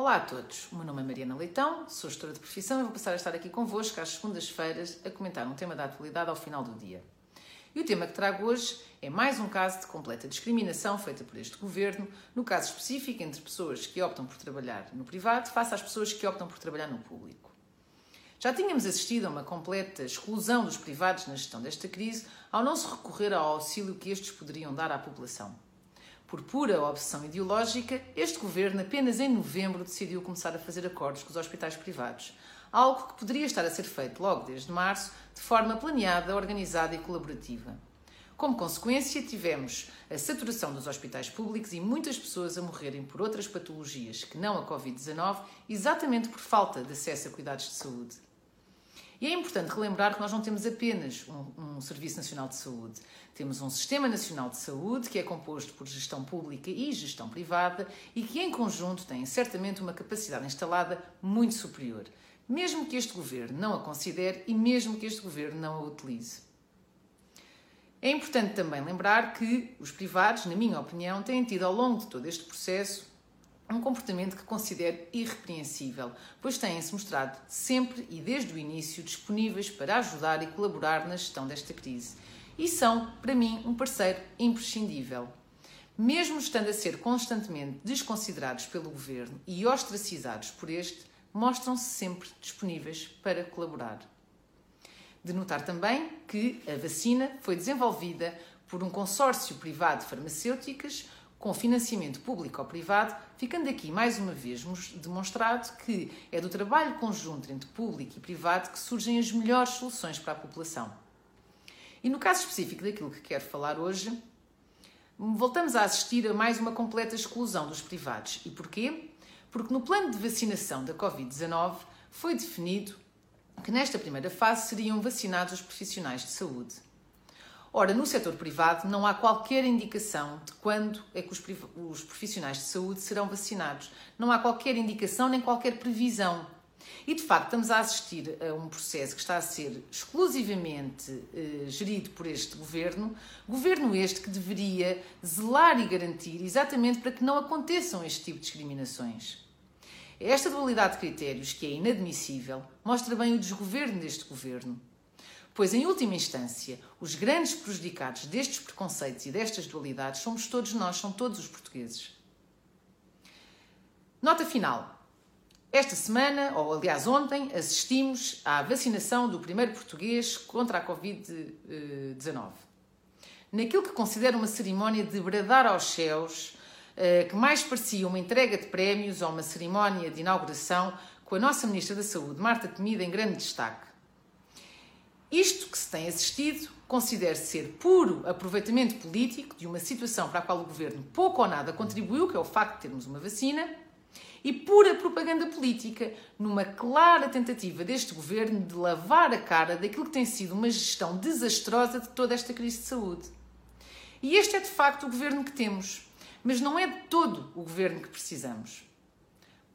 Olá a todos, o meu nome é Mariana Leitão, sou gestora de profissão e vou passar a estar aqui convosco às segundas-feiras a comentar um tema da atualidade ao final do dia. E o tema que trago hoje é mais um caso de completa discriminação feita por este governo, no caso específico entre pessoas que optam por trabalhar no privado face às pessoas que optam por trabalhar no público. Já tínhamos assistido a uma completa exclusão dos privados na gestão desta crise ao não se recorrer ao auxílio que estes poderiam dar à população. Por pura obsessão ideológica, este governo apenas em novembro decidiu começar a fazer acordos com os hospitais privados, algo que poderia estar a ser feito logo desde março, de forma planeada, organizada e colaborativa. Como consequência, tivemos a saturação dos hospitais públicos e muitas pessoas a morrerem por outras patologias que não a Covid-19, exatamente por falta de acesso a cuidados de saúde. E é importante relembrar que nós não temos apenas um, um, Serviço Nacional de Saúde. Temos um Sistema Nacional de Saúde que é composto por gestão pública e gestão privada e que, em conjunto, tem certamente uma capacidade instalada muito superior, mesmo que este governo não a considere e mesmo que este governo não a utilize. É importante também lembrar que os privados, na minha opinião, têm tido ao longo de todo este processo um comportamento que considero irrepreensível, pois têm-se mostrado sempre e desde o início disponíveis para ajudar e colaborar na gestão desta crise. E são, para mim, um parceiro imprescindível. Mesmo estando a ser constantemente desconsiderados pelo governo e ostracizados por este, mostram-se sempre disponíveis para colaborar. De notar também que a vacina foi desenvolvida por um consórcio privado de farmacêuticas com financiamento público ou privado, ficando aqui mais uma vez demonstrado que é do trabalho conjunto entre público e privado que surgem as melhores soluções para a população. E no caso específico daquilo que quero falar hoje, voltamos a assistir a mais uma completa exclusão dos privados. E porquê? Porque no plano de vacinação da Covid-19 foi definido que nesta primeira fase seriam vacinados os profissionais de saúde. Ora, no setor privado não há qualquer indicação de quando é que os, profissionais de saúde serão vacinados. Não há qualquer indicação nem qualquer previsão. E de facto estamos a assistir a um processo que está a ser exclusivamente eh, gerido por este governo, governo este que deveria zelar e garantir exatamente para que não aconteçam este tipo de discriminações. Esta dualidade de critérios, que é inadmissível, mostra bem o desgoverno deste governo Pois, em última instância, os grandes prejudicados destes preconceitos e destas dualidades somos todos nós, são todos os portugueses. Nota final. Esta semana, ou aliás ontem, assistimos à vacinação do primeiro português contra a Covid-19. Naquilo que considero uma cerimónia de bradar aos céus, eh, que mais parecia uma entrega de prémios ou uma cerimónia de inauguração, com a nossa Ministra da Saúde, Marta Temida, em grande destaque. Isto que se tem assistido considero ser puro aproveitamento político de uma situação para a qual o governo pouco ou nada contribuiu, que é o facto de termos uma vacina, e pura propaganda política, numa clara tentativa deste governo de lavar a cara daquilo que tem sido uma gestão desastrosa de toda esta crise de saúde. E este é de facto o governo que temos, mas não é de todo o governo que precisamos.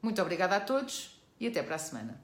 Muito obrigada a todos e até para a semana.